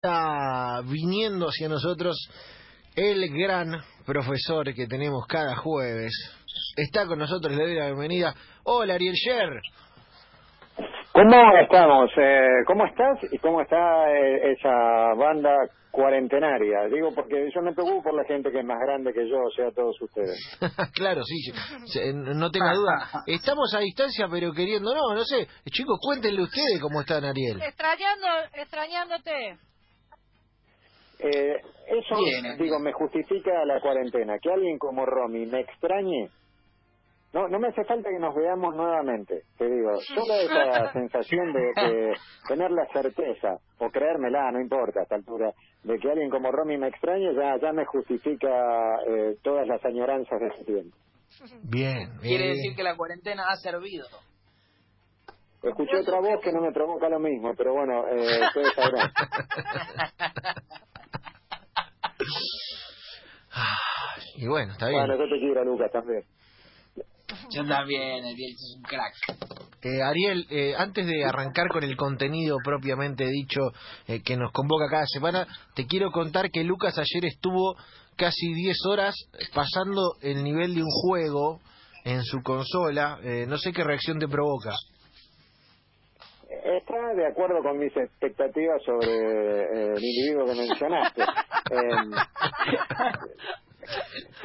está viniendo hacia nosotros el gran profesor que tenemos cada jueves. Está con nosotros, le doy la bienvenida. Hola, Ariel Sher. ¿Cómo estamos? Eh, ¿Cómo estás y cómo está eh, esa banda cuarentenaria? Digo porque yo me preocupo por la gente que es más grande que yo, o sea, todos ustedes. claro, sí, no tenga duda. Estamos a distancia, pero queriendo, no, no sé. Chicos, cuéntenle ustedes cómo están, Ariel. Extrañando, extrañándote. Eh, eso, digo, me justifica la cuarentena. Que alguien como Romy me extrañe, no no me hace falta que nos veamos nuevamente. Te digo, solo esa sensación de, tener la certeza, o creérmela, no importa a esta altura, de que alguien como Romy me extrañe, ya, ya me justifica eh, todas las añoranzas de ese tiempo. Bien. Quiere decir que la cuarentena ha servido. Escuché otra voz que no me provoca lo mismo, pero bueno, eh, ustedes sabrán. y bueno, está bien. Bueno, yo te quiero, Lucas, también. Yo también, Ariel, es un crack. Eh, Ariel, eh, antes de arrancar con el contenido propiamente dicho eh, que nos convoca cada semana, te quiero contar que Lucas ayer estuvo casi 10 horas pasando el nivel de un juego en su consola. Eh, no sé qué reacción te provoca. Está de acuerdo con mis expectativas sobre eh, el individuo que mencionaste. Em,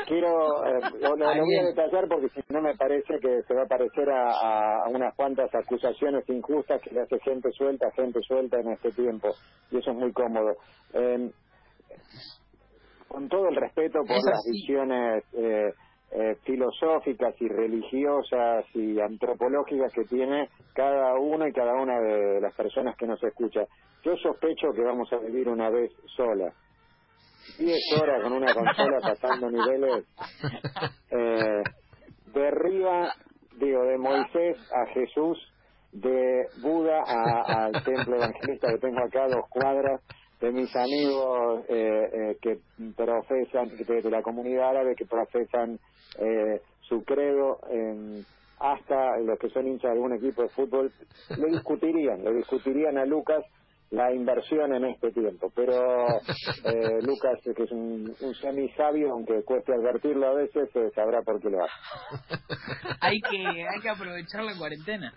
quiero, eh, lo, voy a detallar porque si no me parece que se va a parecer a, unas cuantas acusaciones injustas que le hace gente suelta, gente suelta en este tiempo. Y eso es muy cómodo. Em, con todo el respeto por las visiones eh, eh, filosóficas y religiosas y antropológicas que tiene cada uno y cada una de las personas que nos escucha. Yo sospecho que vamos a vivir una vez sola. Diez horas con una consola pasando niveles eh, de arriba, digo, de Moisés a Jesús, de Buda al templo evangelista que tengo acá, dos cuadras, de mis amigos eh, eh, que profesan, de, la comunidad árabe que profesan eh, su credo, hasta los que son hinchas de algún equipo de fútbol, le discutirían, le discutirían a Lucas la inversión en este tiempo. Pero eh, Lucas, que es un, un semi-sabio, aunque cueste advertirlo a veces, sabrá por qué lo hace. hay, que, hay que aprovechar la cuarentena.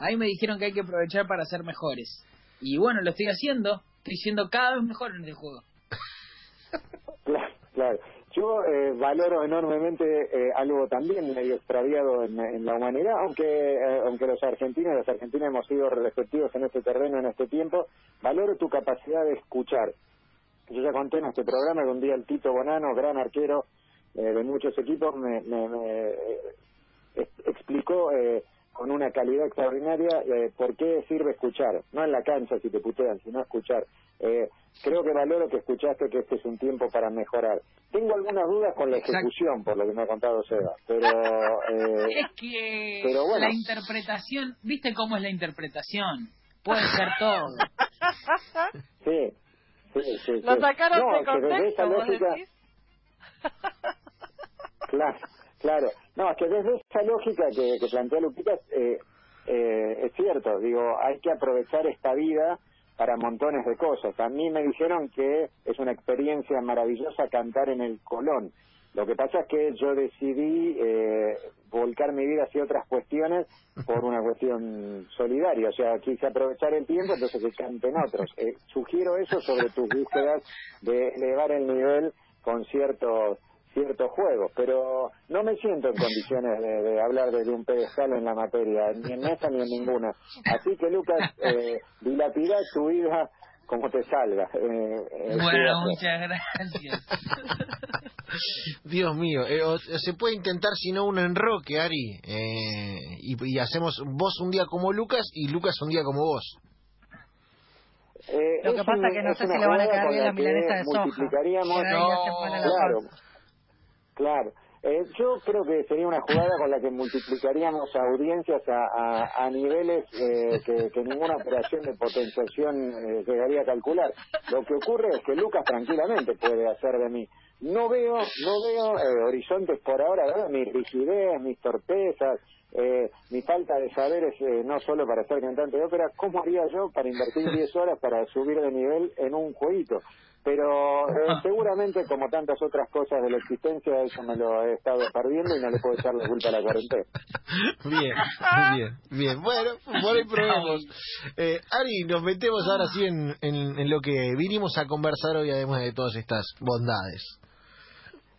Ahí me dijeron que hay que aprovechar para ser mejores. Y bueno, lo estoy haciendo estoy siendo cada vez mejor en el juego. claro, claro. Yo eh, valoro enormemente eh, algo también medio extraviado en, la humanidad, aunque eh, aunque los argentinos y las argentinas hemos sido receptivos en este terreno en este tiempo, valoro tu capacidad de escuchar. Yo ya conté en este programa que un día el Tito Bonano, gran arquero de muchos equipos, me, me, me explicó con una calidad extraordinaria, eh, ¿por qué sirve escuchar? No en la cancha si te putean, sino escuchar. Eh, creo que valoro que escuchaste que este es un tiempo para mejorar. Tengo algunas dudas con la ejecución, por lo que me ha contado Seba, pero... Eh, es que pero bueno. la interpretación, ¿viste cómo es la interpretación? Puede ser todo. Sí, sí, sí. Lo sacaron de contexto, lógica... Claro. Claro, no, es que desde esa lógica que, plantea Lupitas, eh, eh, es cierto, digo, hay que aprovechar esta vida para montones de cosas. A mí me dijeron que es una experiencia maravillosa cantar en el Colón. Lo que pasa es que yo decidí eh, volcar mi vida hacia otras cuestiones por una cuestión solidaria. O sea, quise aprovechar el tiempo, entonces que canten otros. Eh, sugiero eso sobre tus búsquedas de elevar el nivel con ciertos ciertos juegos, pero no me siento en condiciones de, hablar de un pedestal en la materia, ni en esa ni en ninguna. Así que, Lucas, eh, dilapida tu vida como te salga. Eh, eh bueno, muchas gracias. Dios mío, eh, se puede intentar si no un enroque, Ari, eh, y, y, hacemos vos un día como Lucas y Lucas un día como vos. Lo que pasa es que no sé si le van a caer bien la milanesa de soja. Multiplicaríamos, claro, Claro. Eh, yo creo que sería una jugada con la que multiplicaríamos audiencias a, a, niveles eh, que, ninguna operación de potenciación eh, llegaría a calcular. Lo que ocurre es que Lucas tranquilamente puede hacer de mí. No veo, no veo horizontes por ahora, mis rigidez, mis torpezas, eh, mi falta de saber es eh, no solo para ser cantante de ópera, ¿cómo haría yo para invertir 10 horas para subir de nivel en un jueguito? Pero eh, seguramente, como tantas otras cosas de la existencia, eso me lo he estado perdiendo y no le puedo echar la culpa a la cuarentena. Bien, bien, bien. Bueno, por ahí probemos. Eh, Ari, nos metemos ahora sí en, en lo que vinimos a conversar hoy, además de todas estas bondades.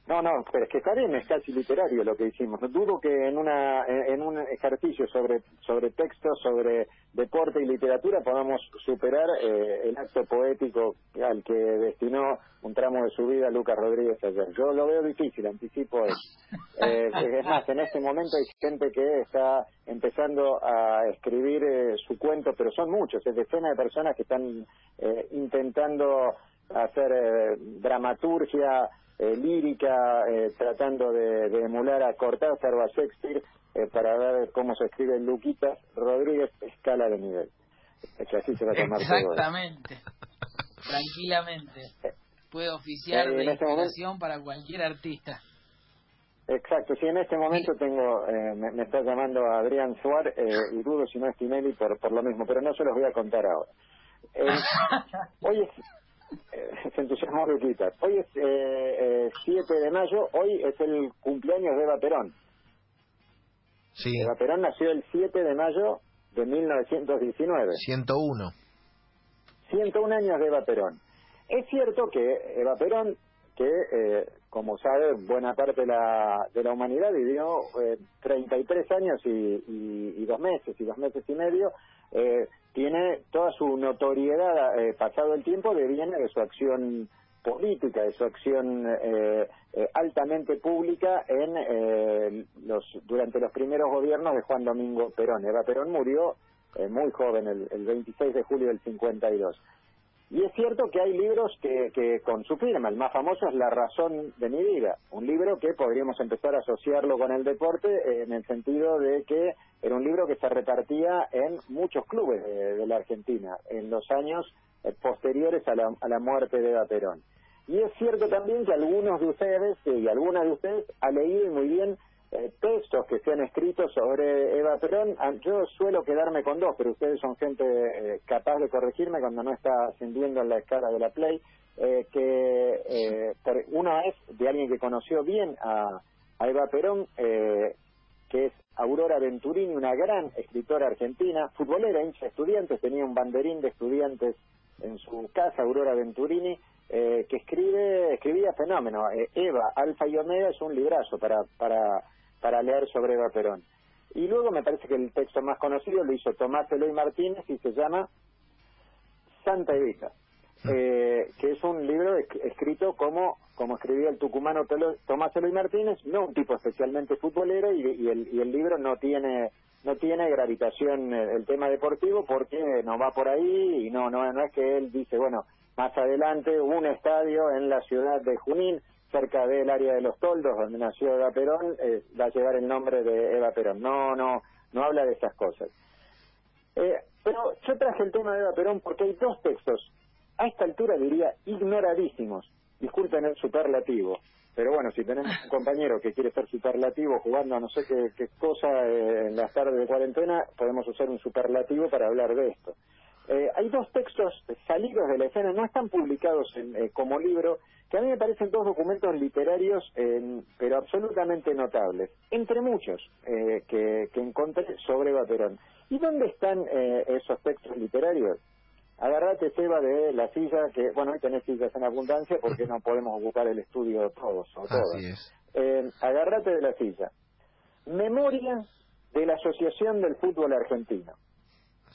No, no, pero es que bien, es casi literario lo que hicimos. Dudo que en una en un ejercicio sobre sobre texto, sobre deporte y literatura podamos superar eh, el acto poético al que destinó un tramo de su vida Lucas Rodríguez ayer. Yo lo veo difícil, anticipo eso. Eh, es más, en este momento hay gente que está empezando a escribir eh, su cuento, pero son muchos, es decenas de personas que están intentando hacer dramaturgia eh, lírica, eh, tratando de, emular a Cortázar o a Shakespeare eh, para ver cómo se escribe Luquitas Rodríguez, escala de nivel. Es que así se va a tomar Exactamente. Tranquilamente. Puede oficiar de este inspiración para cualquier artista. Exacto, sí, en este momento tengo, me, está llamando Adrián Suárez y dudo si no es Tinelli por, por lo mismo, pero no se los voy a contar ahora. hoy es eh, se entusiasmó Luquita. Hoy es eh, 7 eh, de mayo, hoy es el cumpleaños de Eva Perón. Sí. Eva Perón nació el 7 de mayo de 1919. 101. 101 años de Eva Perón. Es cierto que Eva Perón, que eh, como sabe buena parte de la, de la humanidad vivió eh, 33 años y, y, y, dos meses y dos meses y medio, eh, tiene toda su notoriedad eh, pasado el tiempo deviene de su acción política, de su acción eh, eh, altamente pública en los durante los primeros gobiernos de Juan Domingo Perón. Eva Perón murió muy joven, el, el 26 de julio del 52. Y es cierto que hay libros que, que con su firma, el más famoso es La razón de mi vida, un libro que podríamos empezar a asociarlo con el deporte en el sentido de que era un libro que se repartía en muchos clubes de, la Argentina en los años eh, posteriores a la, a la muerte de Eva. Y es cierto también que algunos de ustedes y algunas de ustedes ha leído muy bien eh, textos que se han escrito sobre Eva Perón. Ah, yo suelo quedarme con dos, pero ustedes son gente eh, capaz de corregirme cuando no está ascendiendo en la escala de la Play. Eh, que uno es de alguien que conoció bien a, Eva Perón, que es Aurora Venturini, una gran escritora argentina, futbolera, hincha de estudiantes, tenía un banderín de estudiantes en su casa, Aurora Venturini, que escribe, escribía fenómeno. Eva, Alfa y Omega es un librazo para, para para leer sobre Eva Perón. Y luego me parece que el texto más conocido lo hizo Tomás Eloy Martínez y se llama Santa Evita, eh, que es un libro escrito como, como escribía el tucumano Tomás Eloy Martínez, no un tipo especialmente futbolero y, el, y el libro no tiene no tiene gravitación eh, el tema deportivo porque no va por ahí y no no no es que él dice bueno más adelante un estadio en la ciudad de Junín cerca del área de los Toldos, donde nació Eva Perón, eh, va a llevar el nombre de Eva Perón. No, no, no habla de esas cosas. Eh, pero yo traje el tema de Eva Perón porque hay dos textos, a esta altura diría ignoradísimos, disculpen el superlativo, pero bueno, si tenemos un compañero que quiere ser superlativo jugando a no sé qué, qué cosa eh, en las tardes de cuarentena, podemos usar un superlativo para hablar de esto. Eh, hay dos textos salidos de la escena, no están publicados eh, como libro, que a mí me parecen dos documentos literarios, pero absolutamente notables, entre muchos eh, que, encontré sobre Baterón. ¿Y dónde están esos textos literarios? Agarrate, Seba, de la silla, que, bueno, hoy tenés sillas en abundancia porque no podemos ocupar el estudio todos o todas. Así es. agarrate de la silla. Memoria de la Asociación del Fútbol Argentino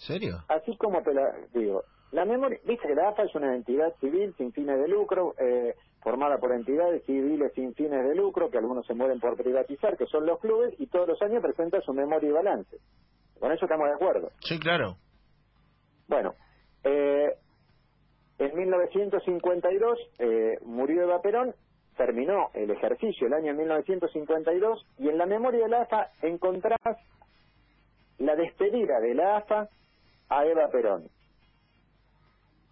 serio? Así como te la digo. La memoria, dice que la AFA es una entidad civil sin fines de lucro, eh, formada por entidades civiles sin fines de lucro, que algunos se mueren por privatizar, que son los clubes, y todos los años presenta su memoria y balance. Con eso estamos de acuerdo. Sí, claro. Bueno, eh, en 1952 eh, murió Eva Perón, terminó el ejercicio el año 1952, y en la memoria de la AFA encontrás la despedida de la AFA a Eva Perón.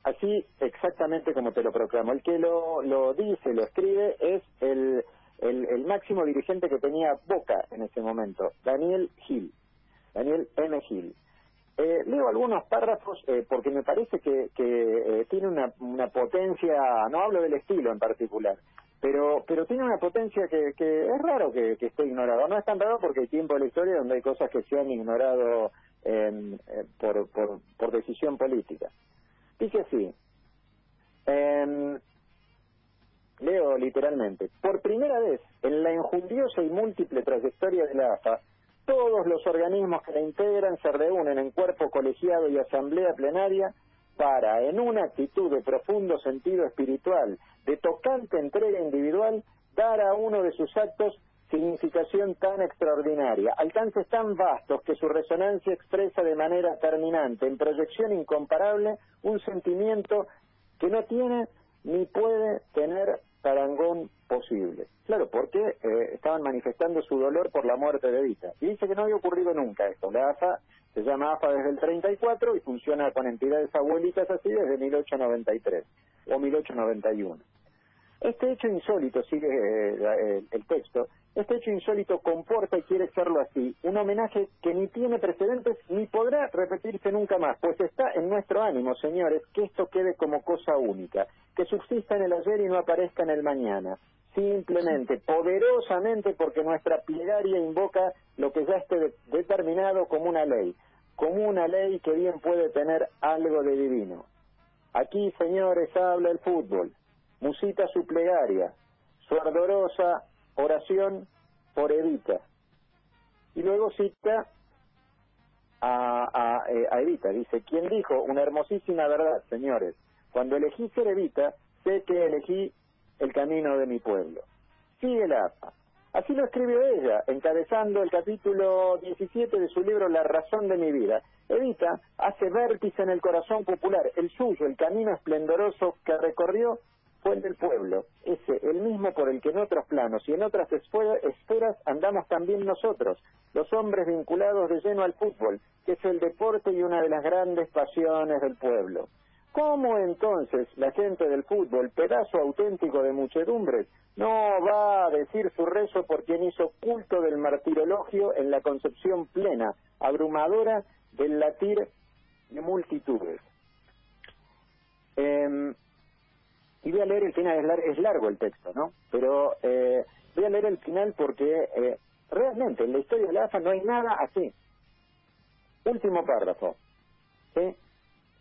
Así exactamente como te lo proclamo. El que lo, lo dice, lo escribe, es el el, máximo dirigente que tenía Boca en ese momento, Daniel Gil, Daniel M. Gil. Eh, leo algunos párrafos eh, porque me parece que, que eh, tiene una, una potencia, no hablo del estilo en particular, pero pero tiene una potencia que, que es raro que, que, esté ignorado. No es tan raro porque hay tiempo de la historia donde hay cosas que se han ignorado eh, por, por, por decisión política. Dice así, eh, leo literalmente, por primera vez en la enjundiosa y múltiple trayectoria de la AFA, todos los organismos que la integran se reúnen en cuerpo colegiado y asamblea plenaria para, en una actitud de profundo sentido espiritual, de tocante entrega individual, dar a uno de sus actos significación tan extraordinaria, alcances tan vastos que su resonancia expresa de manera terminante, en proyección incomparable, un sentimiento que no tiene ni puede tener parangón posible. Claro, porque eh, estaban manifestando su dolor por la muerte de Evita. Y dice que no había ocurrido nunca esto. La AFA se llama AFA desde el 34 y funciona con entidades abuelitas así desde 1893 o 1891. Este hecho insólito, sigue eh, el texto, este hecho insólito comporta y quiere serlo así, un homenaje que ni tiene precedentes ni podrá repetirse nunca más, pues está en nuestro ánimo, señores, que esto quede como cosa única, que subsista en el ayer y no aparezca en el mañana. Simplemente, poderosamente, porque nuestra plegaria invoca lo que ya esté determinado como una ley, como una ley que bien puede tener algo de divino. Aquí, señores, habla el fútbol, musita su plegaria, su ardorosa oración por Evita. Y luego cita a, a, eh, Evita, dice, quien dijo una hermosísima verdad, señores, cuando elegí ser Evita, sé que elegí el camino de mi pueblo. Sigue la APA. Así lo escribió ella, encabezando el capítulo 17 de su libro La razón de mi vida. Evita hace vértice en el corazón popular, el suyo, el camino esplendoroso que recorrió el del pueblo, ese, el mismo por el que en otros planos y en otras esferas andamos también nosotros, los hombres vinculados de lleno al fútbol, que es el deporte y una de las grandes pasiones del pueblo. ¿Cómo entonces la gente del fútbol, pedazo auténtico de muchedumbres, no va a decir su rezo por quien hizo culto del martirologio en la concepción plena, abrumadora del latir de multitudes? Eh, y voy a leer el final, es, largo el texto, ¿no? Pero eh, voy a leer el final porque eh, realmente en la historia de la AFA no hay nada así. Último párrafo. ¿sí?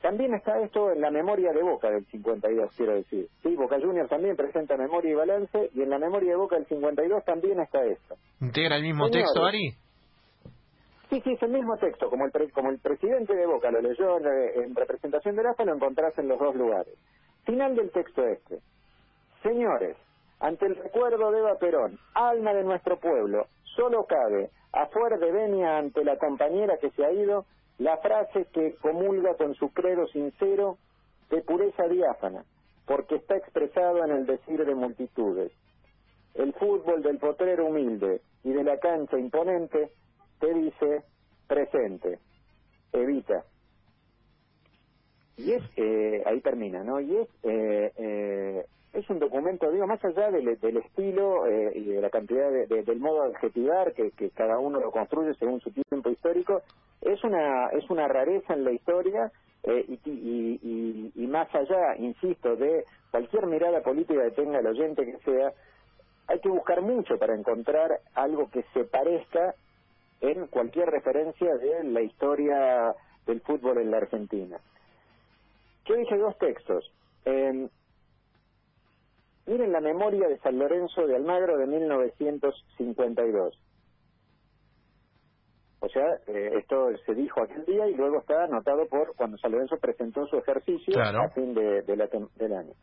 También está esto en la memoria de Boca del 52, quiero decir. Sí, Boca Juniors también presenta memoria y balance, y en la memoria de Boca del 52 también está esto. ¿Integra el mismo texto, Ari? Sí, sí, es el mismo texto. Como el, como el presidente de Boca lo leyó en, en representación de la AFA, lo encontrás en los dos lugares. Final del texto este. Señores, ante el recuerdo de Eva Perón, alma de nuestro pueblo, solo cabe, afuera de venia ante la compañera que se ha ido, la frase que comulga con su credo sincero de pureza diáfana, porque está expresado en el decir de multitudes. El fútbol del potrero humilde y de la cancha imponente te dice presente, evita. Y es, eh, ahí termina, ¿no? Y es, eh, eh, es un documento, digo, más allá del, estilo eh, y de la cantidad de, del modo de adjetivar que, que cada uno lo construye según su tiempo histórico, es una, es una rareza en la historia eh, y, y, y, y más allá, insisto, de cualquier mirada política que tenga el oyente que sea, hay que buscar mucho para encontrar algo que se parezca en cualquier referencia de la historia del fútbol en la Argentina. Yo dije dos textos. Eh, miren la memoria de San Lorenzo de Almagro de 1952. O sea, eh, esto se dijo aquel día y luego está anotado por cuando San Lorenzo presentó su ejercicio a fin de, del año.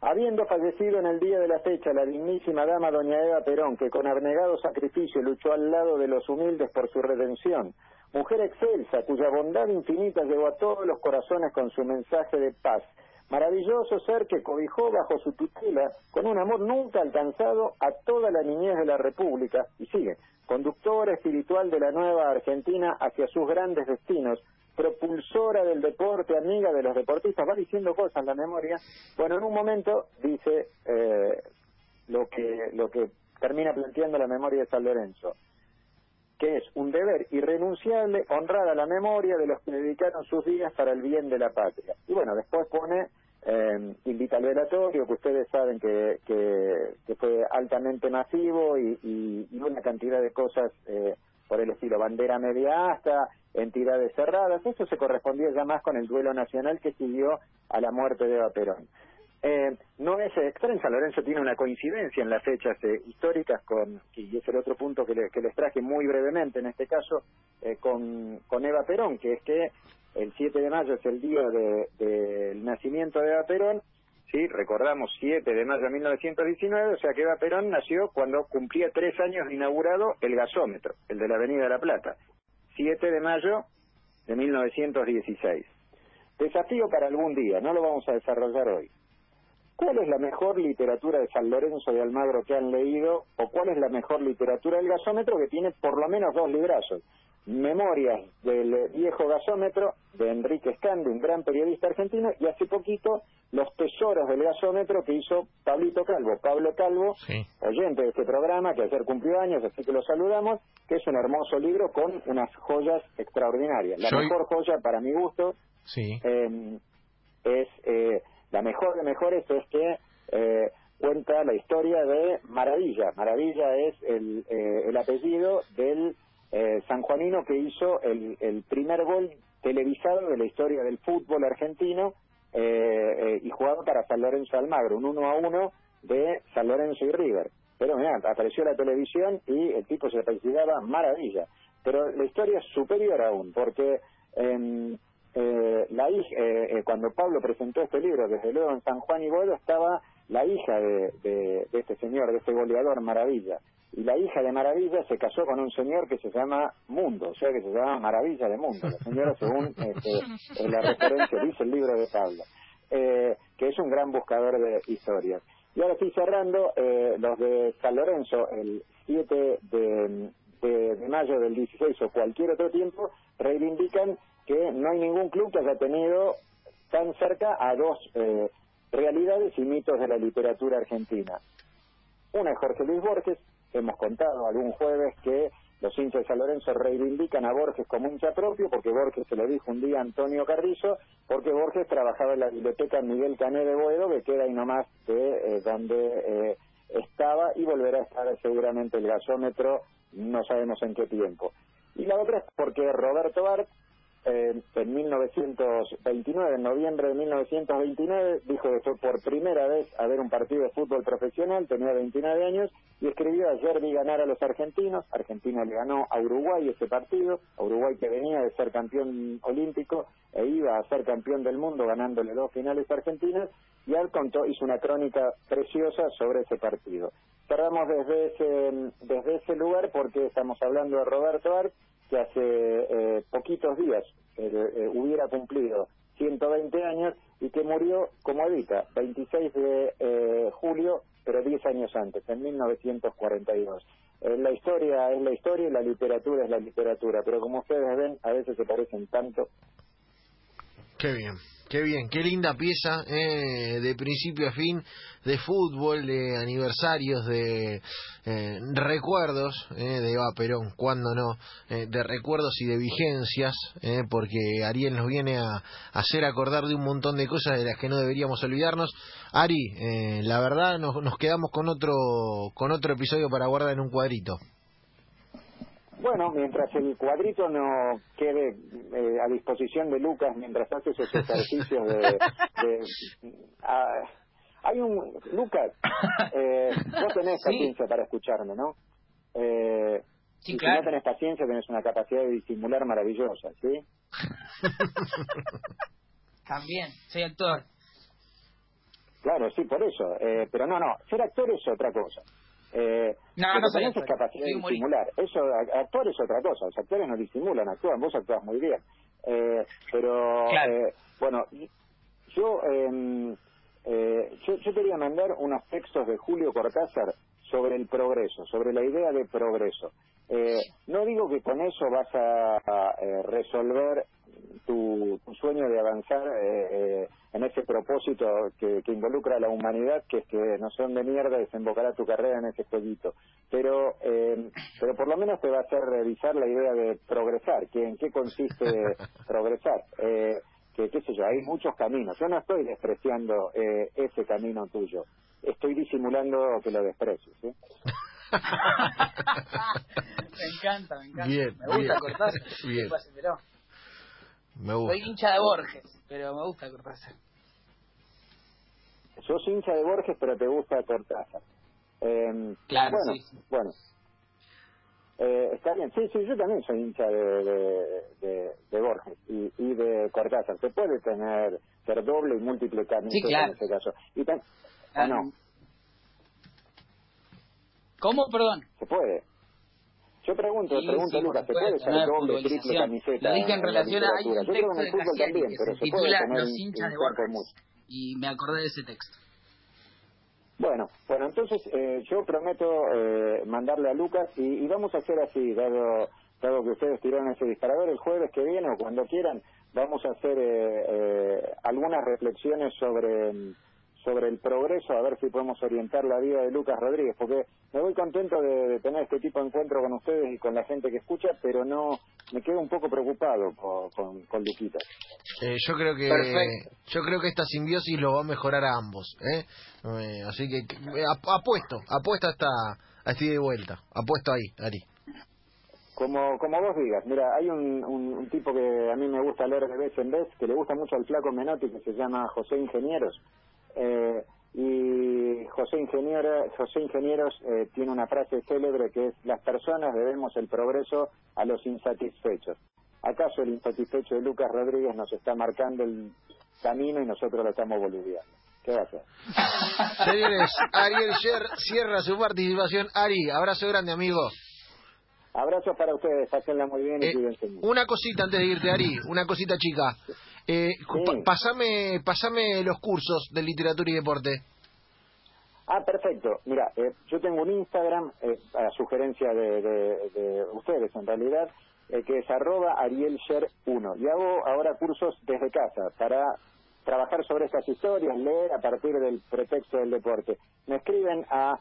Habiendo fallecido en el día de la fecha la dignísima dama doña Eva Perón, que con abnegado sacrificio luchó al lado de los humildes por su redención, mujer excelsa, cuya bondad infinita llegó a todos los corazones con su mensaje de paz. Maravilloso ser que cobijó bajo su tutela, con un amor nunca alcanzado, a toda la niñez de la República, y sigue, conductora espiritual de la nueva Argentina hacia sus grandes destinos, propulsora del deporte, amiga de los deportistas, va diciendo cosas en la memoria. Bueno, en un momento dice eh, lo que lo que termina planteando la memoria de San Lorenzo, que es un deber irrenunciable honrar a la memoria de los que dedicaron sus días para el bien de la patria. Y bueno, después pone eh, invita al velatorio, que ustedes saben que, que, fue altamente masivo y, y, una cantidad de cosas eh, por el estilo bandera media hasta entidades cerradas. Eso se correspondía ya más con el duelo nacional que siguió a la muerte de Eva Perón. Eh, no es extraño, San Lorenzo tiene una coincidencia en las fechas eh, históricas con, y es el otro punto que, que les traje muy brevemente en este caso, eh, con, con Eva Perón, que es que el 7 de mayo es el día del de, nacimiento de Eva Perón, sí, recordamos 7 de mayo de 1919, o sea que Eva Perón nació cuando cumplía tres años de inaugurado el gasómetro, el de la Avenida de la Plata, 7 de mayo de 1916. Desafío para algún día, no lo vamos a desarrollar hoy. ¿Cuál es la mejor literatura de San Lorenzo de Almagro que han leído o cuál es la mejor literatura del gasómetro que tiene por lo menos dos librazos? Memorias del viejo gasómetro de Enrique Scandi, un gran periodista argentino, y hace poquito Los tesoros del gasómetro que hizo Pablito Calvo, Pablo Calvo, oyente de este programa, que ayer cumplió años, así que lo saludamos, que es un hermoso libro con unas joyas extraordinarias. La mejor joya, para mi gusto, eh, es eh, la mejor de mejores, es que eh, cuenta la historia de Maravilla. Maravilla es el, el apellido del eh, sanjuanino que hizo el, primer gol televisado de la historia del fútbol argentino eh, eh, y jugado para San Lorenzo Almagro, un uno a uno de San Lorenzo y River. Pero mira, apareció la televisión y el tipo se apellidaba Maravilla. Pero la historia es superior aún, porque eh, la hija, eh, cuando Pablo presentó este libro, desde luego en San Juan y Boedo, estaba la hija de, de, de, este señor, de este goleador Maravilla. Y la hija de Maravilla se casó con un señor que se llama Mundo, o sea que se llama Maravilla de Mundo, la señora según este, la referencia dice el libro de Pablo, eh, que es un gran buscador de historias. Y ahora estoy cerrando, eh, los de San Lorenzo, el 7 de, de, mayo del 16 o cualquier otro tiempo, reivindican que no hay ningún club que haya tenido tan cerca a dos eh, realidades y mitos de la literatura argentina. Una es Jorge Luis Borges, hemos contado algún jueves que los hinchas de San Lorenzo reivindican a Borges como hincha propio, porque Borges se lo dijo un día a Antonio Carrizo, porque Borges trabajaba en la biblioteca Miguel Cané de Boedo, que queda ahí nomás de eh, donde eh, estaba y volverá a estar seguramente el gasómetro, no sabemos en qué tiempo. Y la otra es porque Roberto Bart eh, en 1929, en noviembre de 1929, dijo que fue por primera vez a ver un partido de fútbol profesional, tenía 29 años, y escribió, ayer vi ganar a los argentinos, Argentina le ganó a Uruguay ese partido, Uruguay que venía de ser campeón olímpico e iba a ser campeón del mundo ganándole dos finales argentinas, y él contó, hizo una crónica preciosa sobre ese partido. Cerramos desde ese, desde ese lugar porque estamos hablando de Roberto Art, que hace eh, poquitos días eh, eh, hubiera cumplido 120 años y que murió como Evita, 26 de julio, pero 10 años antes, en 1942. la historia es la historia y la literatura es la literatura, pero como ustedes ven, a veces se parecen tanto. Qué bien. Qué bien, qué linda pieza eh, de principio a fin de fútbol, de aniversarios, de eh, recuerdos eh, de Eva Perón, cuando no, de recuerdos y de vigencias, porque Ariel nos viene a, hacer acordar de un montón de cosas de las que no deberíamos olvidarnos. Ari, la verdad nos, nos quedamos con otro, con otro episodio para guardar en un cuadrito. Bueno, mientras el cuadrito no quede eh, a disposición de Lucas mientras hace esos ejercicios de... Ah, hay un... Lucas, eh, vos tenés paciencia para escucharme, ¿no? Eh, sí, Si no tenés paciencia, tenés una capacidad de disimular maravillosa, ¿sí? También, soy actor. Claro, sí, por eso. Eh, pero no, no, ser actor es otra cosa. Eh, no, no tenés capacidad de disimular. Eso, actuar es otra cosa. Los actores no disimulan, actúan. Vos actúas muy bien. Eh, pero, eh, bueno, yo, em, eh, yo, yo quería mandar unos textos de Julio Cortázar sobre el progreso, sobre la idea de progreso. Eh, no digo que con eso vas a, a eh, resolver tu, sueño de avanzar eh, eh, en ese propósito que, involucra a la humanidad, que es que no sé dónde mierda desembocará tu carrera en ese jueguito. Pero, eh, pero por lo menos te va a hacer revisar la idea de progresar, que en qué consiste progresar. Que qué sé yo, hay muchos caminos. Yo no estoy despreciando eh, ese camino tuyo. Estoy disimulando que lo desprecio. ¿sí? me encanta, me encanta. Bien, me gusta Cortázar. Bien. Me gusta. Soy hincha de Borges, pero me gusta Cortázar. Sos hincha de Borges, pero te gusta Cortázar. Eh, claro, bueno, sí. Bueno, eh, está bien, sí, sí, yo también soy hincha de, de, Borges y, y, de Cortázar. Se puede tener ser doble y múltiple camino en ese caso. Y ah, no? ¿Cómo? Perdón. Se puede. Yo pregunto, pregunto, Lucas, ¿se puede ser doble, triple camiseta? Lo dije en relación a hay un texto de Cassiari que se titula Los hinchas de Borges. Y me acordé de ese texto. Bueno, bueno, entonces eh, yo prometo eh, mandarle a Lucas y, vamos a hacer así, dado, dado que ustedes tiraron ese disparador el jueves que viene o cuando quieran, vamos a hacer eh, algunas reflexiones sobre sobre el progreso, a ver si podemos orientar la vida de Lucas Rodríguez, porque me voy contento de, tener este tipo de encuentro con ustedes y con la gente que escucha, pero no me quedo un poco preocupado con, con, Luquita. Eh, yo creo que yo creo que esta simbiosis lo va a mejorar a ambos, ¿eh? eh así que apuesto, apuesto hasta a este de vuelta, apuesto ahí, Ari. Como, como vos digas, mira, hay un, un, tipo que a mí me gusta leer de vez en vez, que le gusta mucho al flaco Menotti, que se llama José Ingenieros, eh, y José, Ingeniero, José Ingenieros eh, tiene una frase célebre que es, las personas debemos el progreso a los insatisfechos. ¿Acaso el insatisfecho de Lucas Rodríguez nos está marcando el camino y nosotros lo estamos boliviando? ¿Qué va a hacer? Señores, Ariel Sher cierra su participación. Ari, abrazo grande, amigo. Abrazos para ustedes, pásenla muy bien y eh, Una cosita antes de irte, Ari, una cosita chica. Eh, pasame, pasame los cursos de literatura y deporte. Ah, perfecto. Mira, eh, yo tengo un Instagram, eh, a sugerencia de, de, ustedes en realidad, eh, que es arroba arielsher1. Y hago ahora cursos desde casa para trabajar sobre estas historias, leer a partir del pretexto del deporte. Me escriben a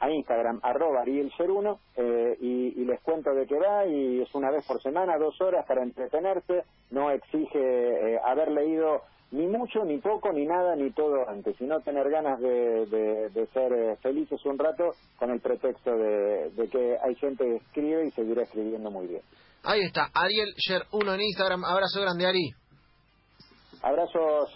a Instagram, arroba arielser1, eh, y, les cuento de qué va, y es una vez por semana, dos horas para entretenerse, no exige eh, haber leído ni mucho, ni poco, ni nada, ni todo antes, sino tener ganas de, de, ser eh, felices un rato con el pretexto de, que hay gente que escribe y seguirá escribiendo muy bien. Ahí está, Ariel Sher 1 en Instagram, abrazo grande Ari. Abrazos.